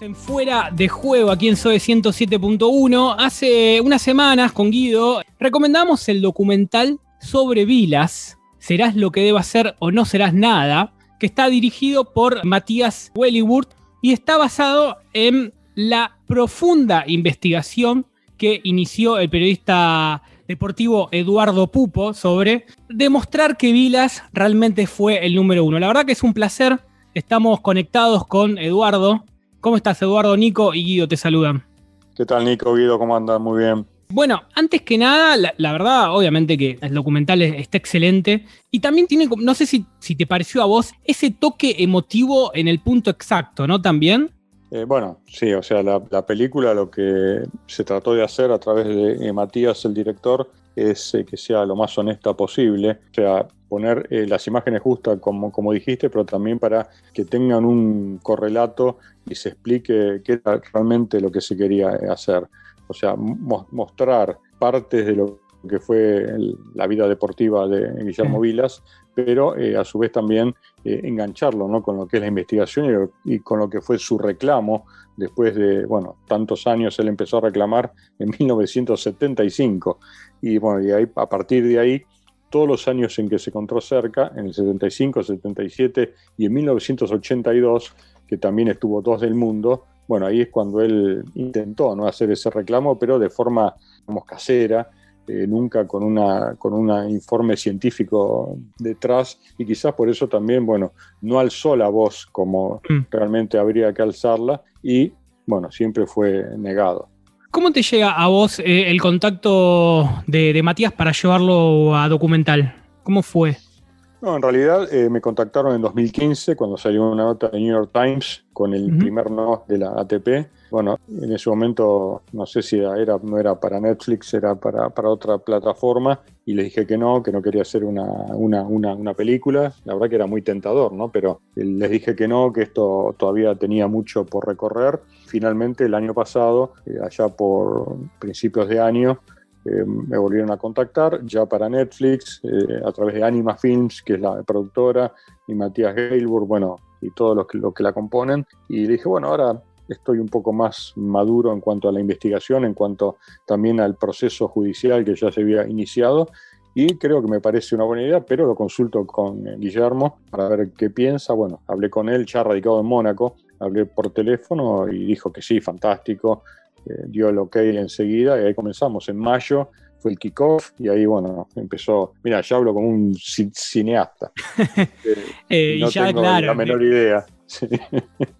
En fuera de juego aquí en SOE 107.1, hace unas semanas con Guido recomendamos el documental sobre Vilas, Serás lo que deba ser o no serás nada, que está dirigido por Matías Wellywood y está basado en la profunda investigación que inició el periodista deportivo Eduardo Pupo sobre demostrar que Vilas realmente fue el número uno. La verdad que es un placer. Estamos conectados con Eduardo. ¿Cómo estás, Eduardo? Nico y Guido te saludan. ¿Qué tal, Nico? Guido, ¿cómo andas? Muy bien. Bueno, antes que nada, la, verdad, obviamente que el documental está excelente. Y también tiene, no sé si, si te pareció a vos, ese toque emotivo en el punto exacto, ¿no? También. Eh, bueno, sí, o sea, la, película lo que se trató de hacer a través de eh, Matías, el director, es eh, que sea lo más honesta posible, o sea, poner las imágenes justas, como, como dijiste, pero también para que tengan un correlato y se explique qué era realmente lo que se quería hacer. O sea, mostrar partes de lo que fue la vida deportiva de Guillermo Vilas, pero eh, a su vez también eh, engancharlo ¿no? con lo que es la investigación y, con lo que fue su reclamo después de, bueno, tantos años él empezó a reclamar en 1975 y bueno, y ahí, a partir de ahí todos los años en que se encontró cerca, en el 75, 77 y en 1982, que también estuvo dos del mundo, bueno, ahí es cuando él intentó ¿no? hacer ese reclamo, pero de forma, digamos, casera, eh, nunca con una con un informe científico detrás y quizás por eso también, bueno, no alzó la voz como mm. realmente habría que alzarla y, bueno, siempre fue negado. ¿Cómo te llega a vos eh, el contacto de, Matías para llevarlo a documental? ¿Cómo fue? No, en realidad eh, me contactaron en 2015 cuando salió una nota de New York Times con el primer no de la ATP bueno, en ese momento no sé si era, no era para Netflix, era para, otra plataforma y le dije que no, que no quería hacer una, una, película. La verdad que era muy tentador, ¿no? Pero les dije que no, que esto todavía tenía mucho por recorrer. Finalmente el año pasado, eh, allá por principios de año, eh, me volvieron a contactar ya para Netflix, eh, a través de Anima Films, que es la productora, y Matías Gailburg, bueno, y todos los que, los que la componen. Y dije, bueno, ahora estoy un poco más maduro en cuanto a la investigación, en cuanto también al proceso judicial que ya se había iniciado. Y creo que me parece una buena idea, pero lo consulto con Guillermo para ver qué piensa. Bueno, hablé con él, ya radicado en Mónaco, hablé por teléfono y dijo que sí, fantástico, eh, dio el ok enseguida y ahí comenzamos. En mayo fue el kickoff y ahí, bueno, empezó. Mira, ya hablo como un cineasta. Eh, no tengo la menor idea.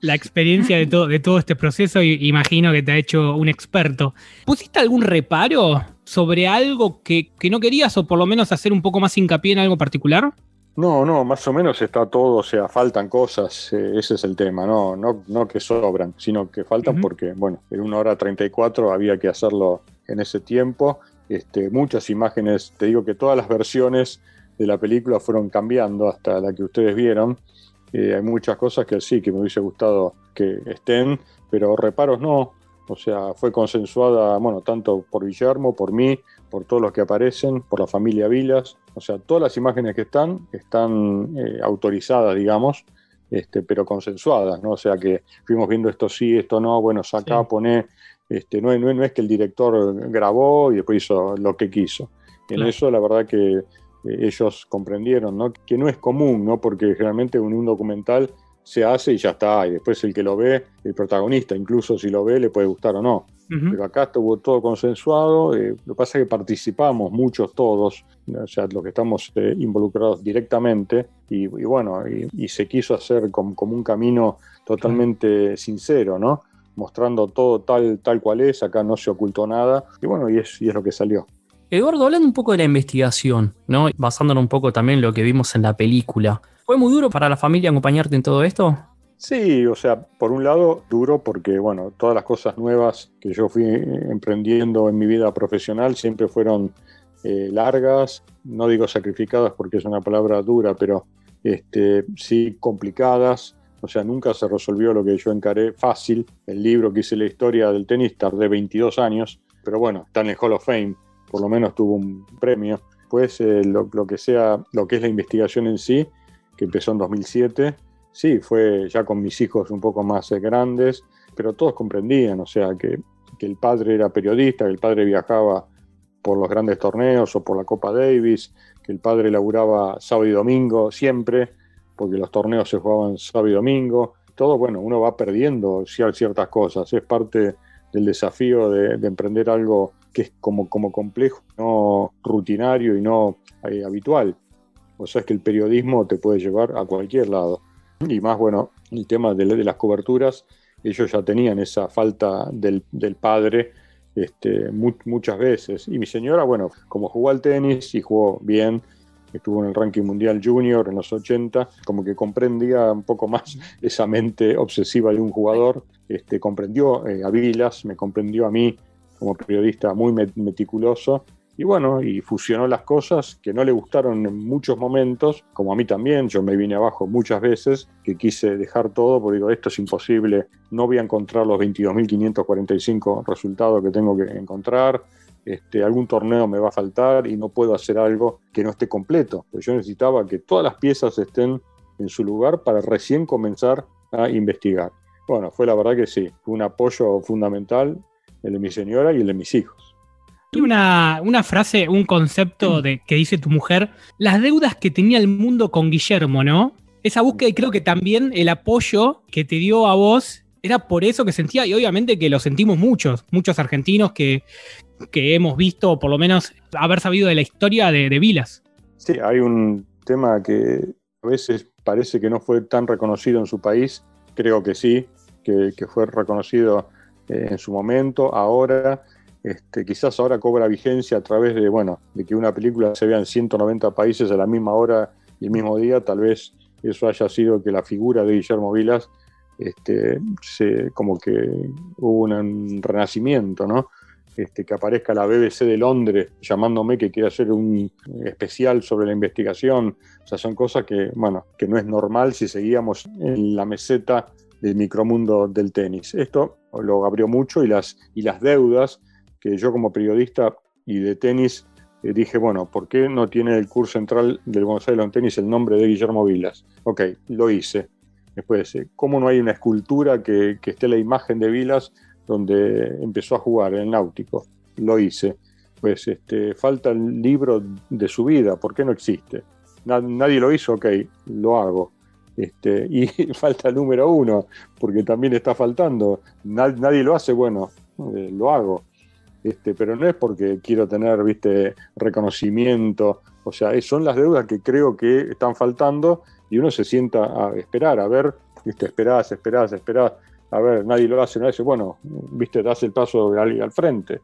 La experiencia de todo, de todo este proceso, imagino que te ha hecho un experto. ¿Pusiste algún reparo sobre algo que, no querías o por lo menos hacer un poco más hincapié en algo particular? No, no, más o menos está todo, o sea, faltan cosas, eh, ese es el tema, no, no, no que sobran, sino que faltan porque, bueno, en una hora 34 había que hacerlo en ese tiempo. Este, muchas imágenes, te digo que todas las versiones de la película fueron cambiando hasta la que ustedes vieron. Eh, hay muchas cosas que sí, que me hubiese gustado que estén, pero reparos no. O sea, fue consensuada, bueno, tanto por Guillermo, por mí, por todos los que aparecen, por la familia Vilas. O sea, todas las imágenes que están están eh, autorizadas, digamos, este, pero consensuadas, ¿no? O sea, que fuimos viendo esto sí, esto no, bueno, saca, pone. Este, no, no, no, es que el director grabó y después hizo lo que quiso. En eso, la verdad que eh, ellos comprendieron, ¿no? Que no es común, ¿no? Porque generalmente un documental se hace y ya está, y después el que lo ve, el protagonista, incluso si lo ve, le puede gustar o no. Pero acá estuvo todo consensuado, eh, lo que pasa es que participamos muchos todos, o sea, los que estamos eh, involucrados directamente, y, bueno, y, se quiso hacer como, un camino totalmente sincero, ¿no? Mostrando todo tal, tal cual es, acá no se ocultó nada, y bueno, y es, y es lo que salió. Eduardo, hablando un poco de la investigación, ¿no? Basándonos un poco también en lo que vimos en la película. ¿Fue muy duro para la familia acompañarte en todo esto? Sí, o sea, por un lado duro porque, bueno, todas las cosas nuevas que yo fui emprendiendo en mi vida profesional siempre fueron eh, largas, no digo sacrificadas porque es una palabra dura, pero este, sí complicadas. O sea, nunca se resolvió lo que yo encaré fácil. El libro que hice la historia del tenis tardé 22 años, pero bueno, está en el Hall of Fame por lo menos tuvo un premio. Pues lo, que sea, lo que es la investigación en sí, que empezó en 2007, sí, fue ya con mis hijos un poco más eh, grandes, pero todos comprendían, o sea, que, que el padre era periodista, que el padre viajaba por los grandes torneos o por la Copa Davis, que el padre laburaba sábado y domingo siempre, porque los torneos se jugaban sábado y domingo. Todo, bueno, uno va perdiendo ciertas cosas, es parte del desafío de, emprender algo que es como, como complejo, no rutinario y no eh, habitual. O sea, es que el periodismo te puede llevar a cualquier lado. Y más, bueno, el tema de, las coberturas, ellos ya tenían esa falta del, del padre este, muchas veces. Y mi señora, bueno, como jugó al tenis y jugó bien, estuvo en el ranking mundial junior en los 80, como que comprendía un poco más esa mente obsesiva de un jugador, este, comprendió eh, a Vilas, me comprendió a mí como periodista muy meticuloso y bueno, y fusionó las cosas que no le gustaron en muchos momentos, como a mí también, yo me vine abajo muchas veces, que quise dejar todo porque digo, esto es imposible, no voy a encontrar los 22.545 resultados que tengo que encontrar, este, algún torneo me va a faltar y no puedo hacer algo que no esté completo. Pues yo necesitaba que todas las piezas estén en su lugar para recién comenzar a investigar. Bueno, fue la verdad que sí, fue un apoyo fundamental el de mi señora y el de mis hijos. Una, una, frase, un concepto de, que dice tu mujer, las deudas que tenía el mundo con Guillermo, ¿no? Esa búsqueda y creo que también el apoyo que te dio a vos era por eso que sentía, y obviamente que lo sentimos muchos, muchos argentinos que, que hemos visto, por lo menos haber sabido de la historia de, de Vilas. Sí, hay un tema que a veces parece que no fue tan reconocido en su país, creo que sí, que, que fue reconocido eh, en su momento, ahora este, quizás ahora cobra vigencia a través de, bueno, de que una película se vea en 190 países a la misma hora y el mismo día, tal vez eso haya sido que la figura de Guillermo Vilas, este, se, como que hubo un renacimiento, ¿no? Este, que aparezca la BBC de Londres llamándome que quiere hacer un especial sobre la investigación. O sea, son cosas que, bueno, que no es normal si seguíamos en la meseta del micromundo del tenis. Esto lo abrió mucho y las, y las deudas que yo como periodista y de tenis eh, dije, bueno, ¿por qué no tiene el curso central del Buenos Aires Tenis el nombre de Guillermo Vilas? Ok, lo hice. Después, eh, ¿cómo no hay una escultura que, esté la imagen de Vilas donde empezó a jugar en náutico? Lo hice. Pues este, falta el libro de su vida, ¿por qué no existe? nadie lo hizo, ok, lo hago. Este, y falta el número uno, porque también está faltando. nadie lo hace, bueno, eh, lo hago. Este, pero no es porque quiero tener, viste, reconocimiento, o sea, son las deudas que creo que están faltando y uno se sienta a esperar, a ver, viste, esperás, esperás, esperás, a ver, nadie lo hace, no hace, bueno, viste, das el paso al, al frente.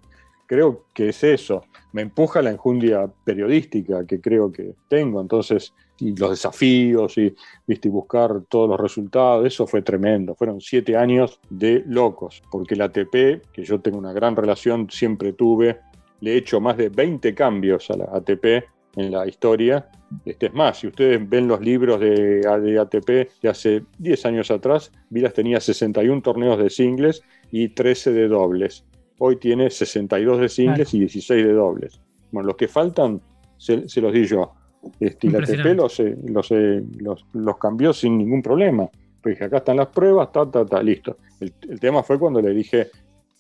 Creo que es eso, me empuja la enjundia periodística que creo que tengo, entonces y los desafíos y, ¿viste? buscar todos los resultados, eso fue tremendo. Fueron siete años de locos, porque la ATP, que yo tengo una gran relación, siempre tuve, le he hecho más de 20 cambios a la ATP en la historia. Este es más, si ustedes ven los libros de, de ATP de hace 10 años atrás, Vilas tenía 61 torneos de singles y 13 de dobles. Hoy tiene 62 de singles y 16 de dobles. Bueno, los que faltan se, se los di yo. Este, la ATP los, los, los, cambió sin ningún problema. Pues dije, acá están las pruebas, ta, ta, ta, listo. El, tema fue cuando le dije,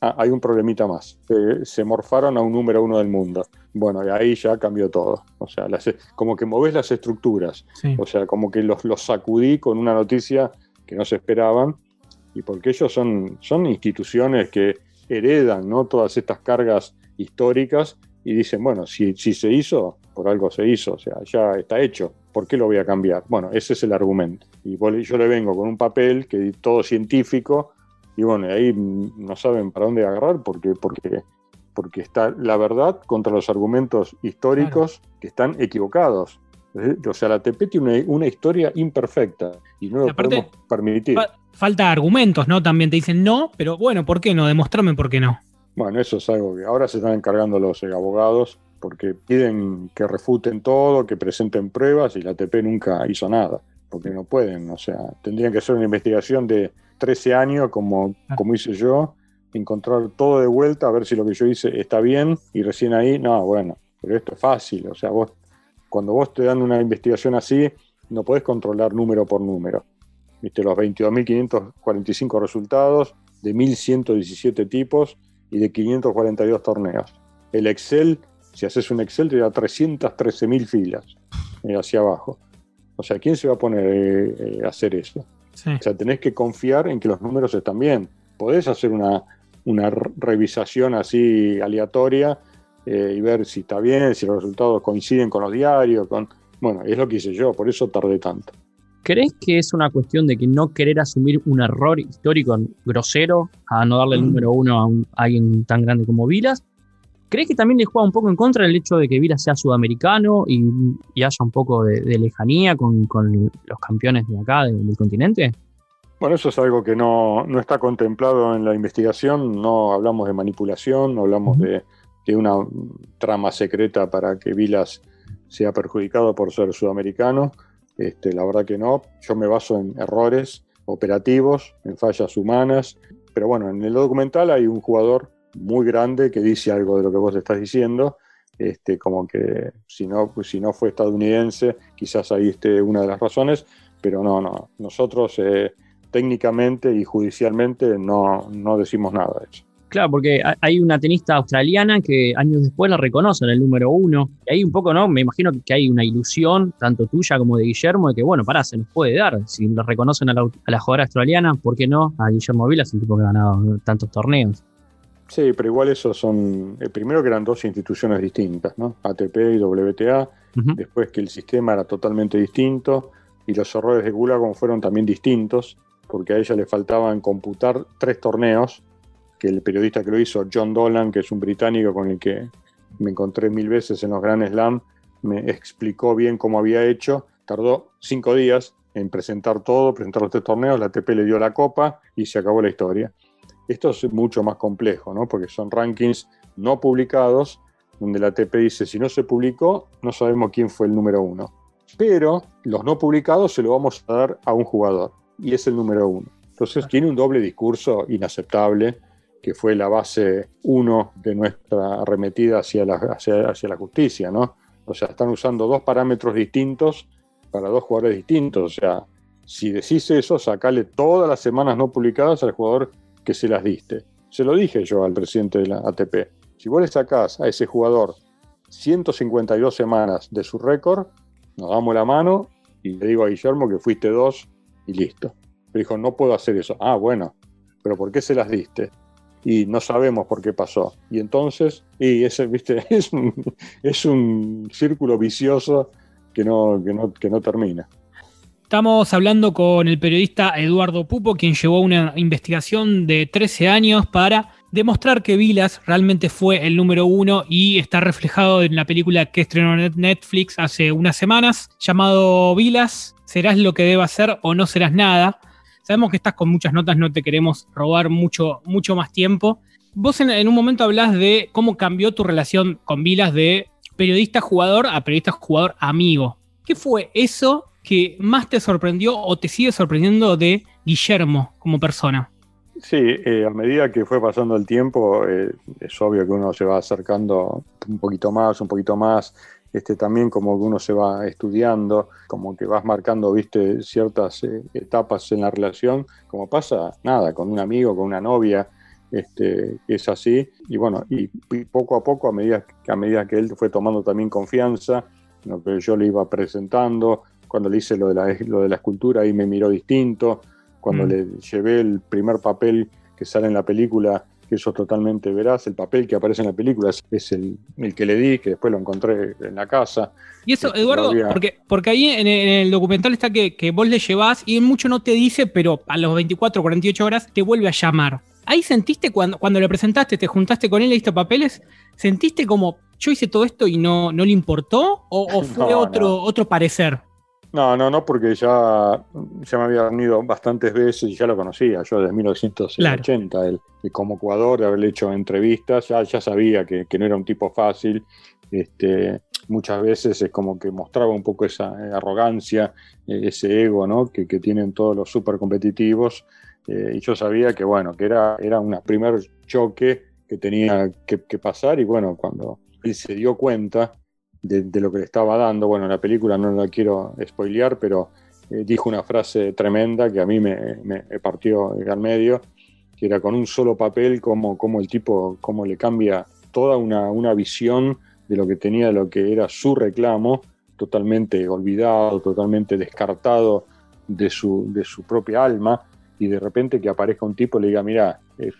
ah, hay un problemita más. se morfaron a un número uno del mundo. Bueno, y ahí ya cambió todo. O sea, como que movés las estructuras. O sea, como que los, los sacudí con una noticia que no se esperaban. Y porque ellos son, son instituciones que heredan ¿no? todas estas cargas históricas y dicen, bueno, si, si se hizo, por algo se hizo, o sea, ya está hecho, ¿por qué lo voy a cambiar? Bueno, ese es el argumento. Y yo le vengo con un papel que todo científico, y bueno, ahí no saben para dónde agarrar porque, porque, porque está la verdad contra los argumentos históricos que están equivocados. O sea, la TP tiene una, historia imperfecta y no lo podemos permitir. falta argumentos, ¿no? También te dicen no, pero bueno, ¿por qué no? Demostrame por qué no. Bueno, eso es algo que ahora se están encargando los eh, abogados porque piden que refuten todo, que presenten pruebas y la ATP nunca hizo nada, porque no pueden, o sea, tendrían que hacer una investigación de 13 años como, ah. como hice yo, encontrar todo de vuelta, a ver si lo que yo hice está bien y recién ahí, no, bueno, pero esto es fácil, o sea, vos cuando vos te dan una investigación así, no podés controlar número por número. Viste los 22.545 resultados, de 1117 tipos y de 542 torneos. El Excel, si haces un Excel, te da 313.000 filas eh, hacia abajo. O sea, ¿quién se va a poner eh, eh, a hacer eso? O sea, tenés que confiar en que los números están bien. Podés hacer una, una revisación así aleatoria y ver si está bien, si los resultados coinciden con los diarios. Con... Bueno, es lo que hice yo, por eso tardé tanto. ¿Crees que es una cuestión de que no querer asumir un error histórico grosero a no darle el mm. número uno a, alguien tan grande como Vilas? ¿Crees que también le juega un poco en contra el hecho de que Vilas sea sudamericano y, haya un poco de, lejanía con, los campeones de acá, del, continente? Bueno, eso es algo que no, está contemplado en la investigación. No hablamos de manipulación, no hablamos de, de una trama secreta para que Vilas sea perjudicado por ser sudamericano. Este, la verdad que no. Yo me baso en errores operativos, en fallas humanas. Pero bueno, en el documental hay un jugador muy grande que dice algo de lo que vos estás diciendo. Este, como que si no, si no fue estadounidense, quizás ahí esté una de las razones, pero no, no. Nosotros eh, técnicamente y judicialmente no, no decimos nada de eso. Claro, porque hay una tenista australiana que años después la reconocen el número uno. Y ahí un poco, ¿no? Me imagino que hay una ilusión, tanto tuya como de Guillermo, de que, bueno, pará, se nos puede dar. Si lo reconocen a la, jugadora australiana, ¿por qué no? A Guillermo Vilas, el tipo que ha ganado tantos torneos. Sí, pero igual esos son, eh, primero que eran dos instituciones distintas, ¿no? ATP y WTA, después que el sistema era totalmente distinto y los errores de Gulagon fueron también distintos, porque a ella le faltaban computar tres torneos que el periodista que lo hizo, John Dolan, que es un británico con el que me encontré mil veces en los Grand Slam, me explicó bien cómo había hecho. Tardó cinco días en presentar todo, presentar los tres torneos, la ATP le dio la copa y se acabó la historia. Esto es mucho más complejo, ¿no? porque son rankings no publicados, donde la ATP dice, si no se publicó, no sabemos quién fue el número uno. Pero los no publicados se lo vamos a dar a un jugador, y es el número uno. Entonces tiene un doble discurso inaceptable que fue la base uno de nuestra arremetida hacia la, hacia, la justicia, ¿no? O sea, están usando dos parámetros distintos para dos jugadores distintos. O sea, si decís eso, sacale todas las semanas no publicadas al jugador que se las diste. Se lo dije yo al presidente de la ATP. Si vos le sacás a ese jugador 152 semanas de su récord, nos damos la mano y le digo a Guillermo que fuiste dos y listo. Pero dijo, no puedo hacer eso. Ah, bueno, pero ¿por qué se las diste? Y no sabemos por qué pasó. Y entonces, y ese, ¿viste? Es, un, es un círculo vicioso que no, que no, que no termina. Estamos hablando con el periodista Eduardo Pupo, quien llevó una investigación de 13 años para demostrar que Vilas realmente fue el número uno y está reflejado en la película que estrenó Netflix hace unas semanas, llamado Vilas, serás lo que deba ser o no serás nada. Sabemos que estás con muchas notas, no te queremos robar mucho, mucho más tiempo. Vos en, un momento hablas de cómo cambió tu relación con Vilas de periodista jugador a periodista jugador amigo. ¿Qué fue eso que más te sorprendió o te sigue sorprendiendo de Guillermo como persona? Sí, eh, a medida que fue pasando el tiempo, eh, es obvio que uno se va acercando un poquito más, un poquito más este, también como que uno se va estudiando, como que vas marcando, viste, ciertas eh, etapas en la relación, como pasa, nada, con un amigo, con una novia, este, es así, y bueno, y, poco a poco, a medida, a medida que él fue tomando también confianza, lo que yo le iba presentando, cuando le hice lo de la, lo de la escultura, ahí me miró distinto, cuando mm. le llevé el primer papel que sale en la película, que eso es totalmente veraz. El papel que aparece en la película es, el, que le di, que después lo encontré en la casa. Y eso, este, Eduardo, porque, porque ahí en el, documental está que, vos le llevás y mucho no te dice, pero a los 24, 48 horas te vuelve a llamar. Ahí sentiste cuando, cuando le presentaste, te juntaste con él, le diste papeles, ¿sentiste como yo hice todo esto y no, no le importó? ¿O, fue otro, otro parecer? No, no, no, porque ya, ya me había reunido bastantes veces y ya lo conocía, yo desde 1980, él, y como jugador, de haberle hecho entrevistas, ya, ya sabía que, no era un tipo fácil, este, muchas veces es como que mostraba un poco esa eh, arrogancia, eh, ese ego ¿no? que, tienen todos los super competitivos, eh, y yo sabía que bueno, que era, era un primer choque que tenía que, que pasar, y bueno, cuando él se dio cuenta, de, lo que le estaba dando. Bueno, la película no la quiero spoilear, pero eh, dijo una frase tremenda que a mí me, partió al medio, que era con un solo papel, como, como el tipo, cómo le cambia toda una, una visión de lo que tenía, de lo que era su reclamo, totalmente olvidado, totalmente descartado de su, de su propia alma, y de repente que aparezca un tipo y le diga, mira, eh,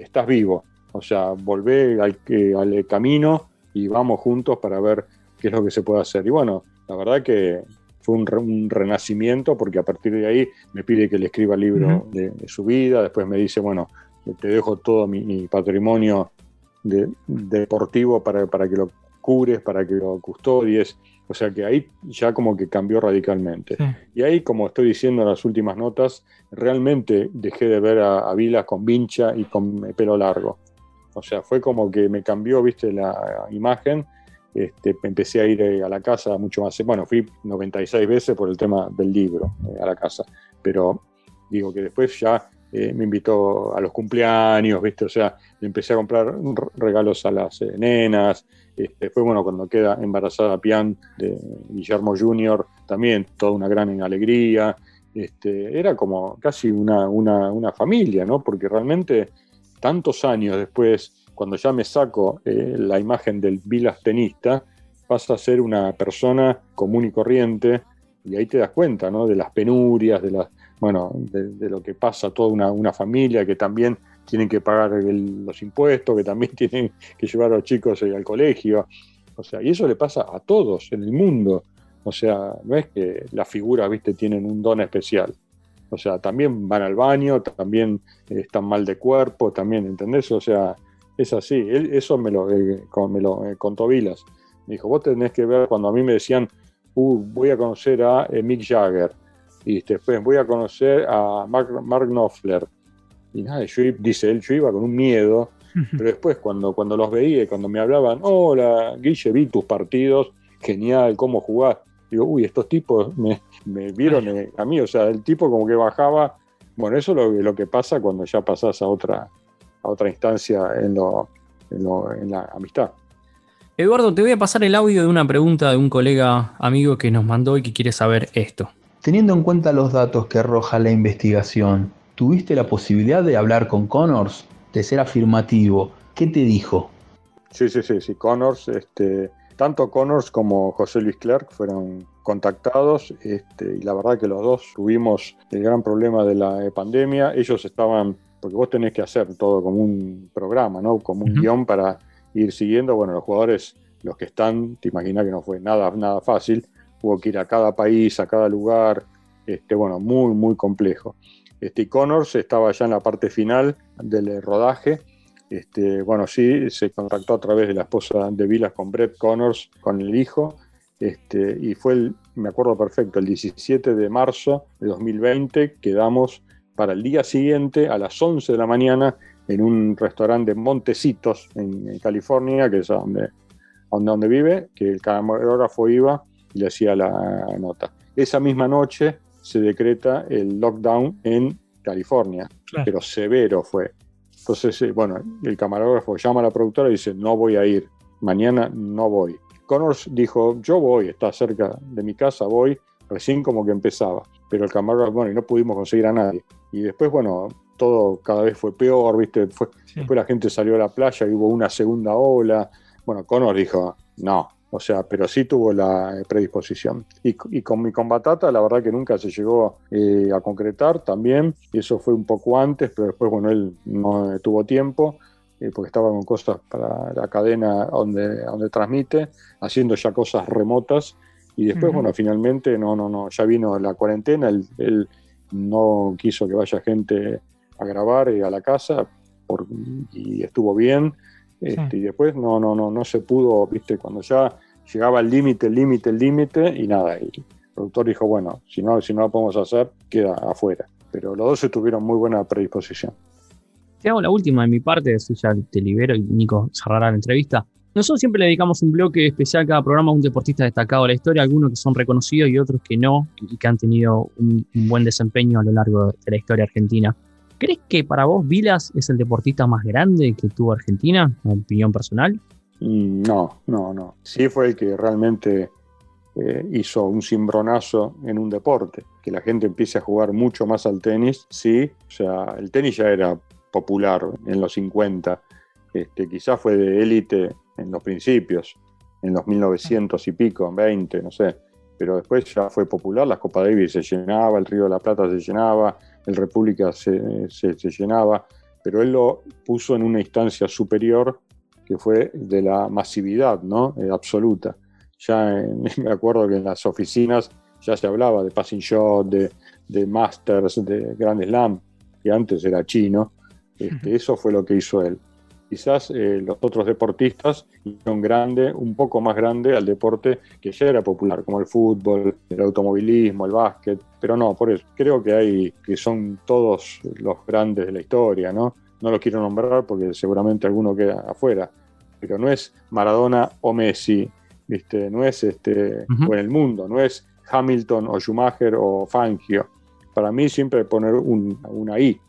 estás vivo, o sea, volvé al, al, camino y vamos juntos para ver qué es lo que se puede hacer. Y bueno, la verdad que fue un, renacimiento porque a partir de ahí me pide que le escriba el libro de, su vida, después me dice, bueno, te dejo todo mi, patrimonio deportivo para, para que lo cures, para que lo custodies. O sea que ahí ya como que cambió radicalmente. Y ahí, como estoy diciendo en las últimas notas, realmente dejé de ver a, a Vilas con vincha y con pelo largo. O sea, fue como que me cambió, viste, la imagen. Este, empecé a ir eh, a la casa mucho más. Bueno, fui 96 veces por el tema del libro eh, a la casa. Pero digo que después ya eh, me invitó a los cumpleaños, ¿viste? O sea, empecé a comprar regalos a las nenas. Este, después, bueno, cuando queda embarazada Pian de Guillermo Jr., también toda una gran alegría. Este, era como casi una, una, una familia, ¿no? Porque realmente tantos años después, cuando ya me saco eh, la imagen del Vilas tenista, pasa a ser una persona común y corriente, y ahí te das cuenta, ¿no? De las penurias, de las, bueno, de, lo que pasa toda una, familia que también tienen que pagar los impuestos, que también tienen que llevar a los chicos eh, al colegio. O sea, y eso le pasa a todos en el mundo. O sea, no es que las figuras, viste, tienen un don especial. O sea, también van al baño, también eh, están mal de cuerpo, también, ¿entendés? O sea, es así. eso me lo, eh, me lo eh, contó Vilas. Me dijo, vos tenés que ver cuando a mí me decían, uh, voy a conocer a Mick Jagger, y después voy a conocer a Mark, Mark Knopfler. Y nada, yo, dice él, yo iba con un miedo, pero después cuando, cuando los veía, cuando me hablaban, hola, Guille, vi tus partidos, genial, cómo jugás digo, uy, estos tipos me, vieron a mí, o sea, el tipo como que bajaba, bueno, eso es lo, que pasa cuando ya pasás a otra, a otra instancia en, en, la amistad. Eduardo, te voy a pasar el audio de una pregunta de un colega amigo que nos mandó y que quiere saber esto. Teniendo en cuenta los datos que arroja la investigación, ¿tuviste la posibilidad de hablar con Connors, de ser afirmativo? ¿Qué te dijo? Sí, sí, sí, sí. Connors, este, tanto Connors como José Luis Clark fueron contactados este, y la verdad que los dos tuvimos el gran problema de la pandemia. Ellos estaban, porque vos tenés que hacer todo como un programa, ¿no? Como un guion para ir siguiendo. Bueno, los jugadores, los que están, te imaginas que no fue nada, nada fácil. Hubo que ir a cada país, a cada lugar. Este, bueno, muy, muy complejo. Este, y Connors estaba ya en la parte final del rodaje este, bueno, sí, se contactó a través de la esposa de Vilas con Brett Connors, con el hijo, este, y fue, el, me acuerdo perfecto, el 17 de marzo de 2020, quedamos para el día siguiente a las 11 de la mañana en un restaurante de Montecitos, en, California, que es donde, donde, donde, vive, que el camarógrafo iba y le hacía la nota. Esa misma noche se decreta el lockdown en California, pero severo fue. Entonces, eh, bueno, el camarógrafo llama a la productora y dice, no voy a ir, mañana no voy. Connors dijo, yo voy, está cerca de mi casa, voy, recién como que empezaba. Pero el camarógrafo, bueno, y no pudimos conseguir a nadie. Y después, bueno, todo cada vez fue peor, ¿viste? Después la gente salió a la playa y hubo una segunda ola. Bueno, Connors dijo, no, o sea, pero sí tuvo la eh, predisposición. Y, con mi combatata, la verdad que nunca se llegó eh, a concretar también, y eso fue un poco antes, pero después, bueno, él no tuvo tiempo, eh, porque estaba con cosas para la cadena donde, donde transmite, haciendo ya cosas remotas, y después, bueno, finalmente, no, no, no, ya vino la cuarentena, él, no quiso que vaya gente a grabar a la casa, y estuvo bien, este, y después no, no, no, no se pudo, viste, cuando ya llegaba el límite, el límite, el límite, y nada, y el productor dijo, bueno, si no, si no lo podemos hacer, queda afuera. Pero los dos tuvieron muy buena predisposición. Te hago la última de mi parte, así ya te libero y Nico cerrará la entrevista. Nosotros siempre le dedicamos un bloque especial a cada programa a un deportista destacado de la historia, algunos que son reconocidos y otros que no, y que han tenido un buen desempeño a lo largo de la historia argentina. ¿Crees que para vos Vilas es el deportista más grande que tuvo Argentina, en opinión personal? Mm, no, no, no. Sí fue el que realmente eh, hizo un cimbronazo en un deporte, que la gente empiece a jugar mucho más al tenis, sí, o sea, el tenis ya era popular en los 50. Este, quizás fue de élite en los principios, en los 1900 y pico, 20, no sé. Pero después ya fue popular, la Copa Davis se llenaba, el Río de la Plata se llenaba, el República se, se, llenaba, pero él lo puso en una instancia superior que fue de la masividad ¿no? Eh, absoluta. Ya me acuerdo que en las oficinas ya se hablaba de passing shot, de, de masters, de Grand Slam, que antes era chino. Este, eso fue lo que hizo él. Quizás eh, los otros deportistas hicieron grande, un poco más grande al deporte que ya era popular, como el fútbol, el automovilismo, el básquet, pero no, por eso creo que hay que son todos los grandes de la historia, ¿no? No los quiero nombrar porque seguramente alguno queda afuera, pero no es Maradona o Messi, ¿viste? No es este o en el mundo, no es Hamilton o Schumacher o Fangio. Para mí siempre poner un, una I,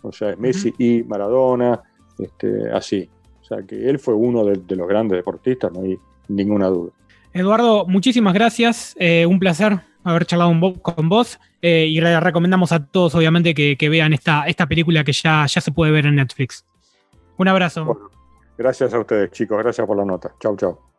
o sea, Messi y Maradona, este, así. O sea, que él fue uno de, los grandes deportistas, no hay ninguna duda. Eduardo, muchísimas gracias. Eh, un placer haber charlado con vos. Eh, y recomendamos a todos, obviamente, que, vean esta, esta película que ya, ya se puede ver en Netflix. Un abrazo. gracias a ustedes, chicos. Gracias por la nota. Chau, chau.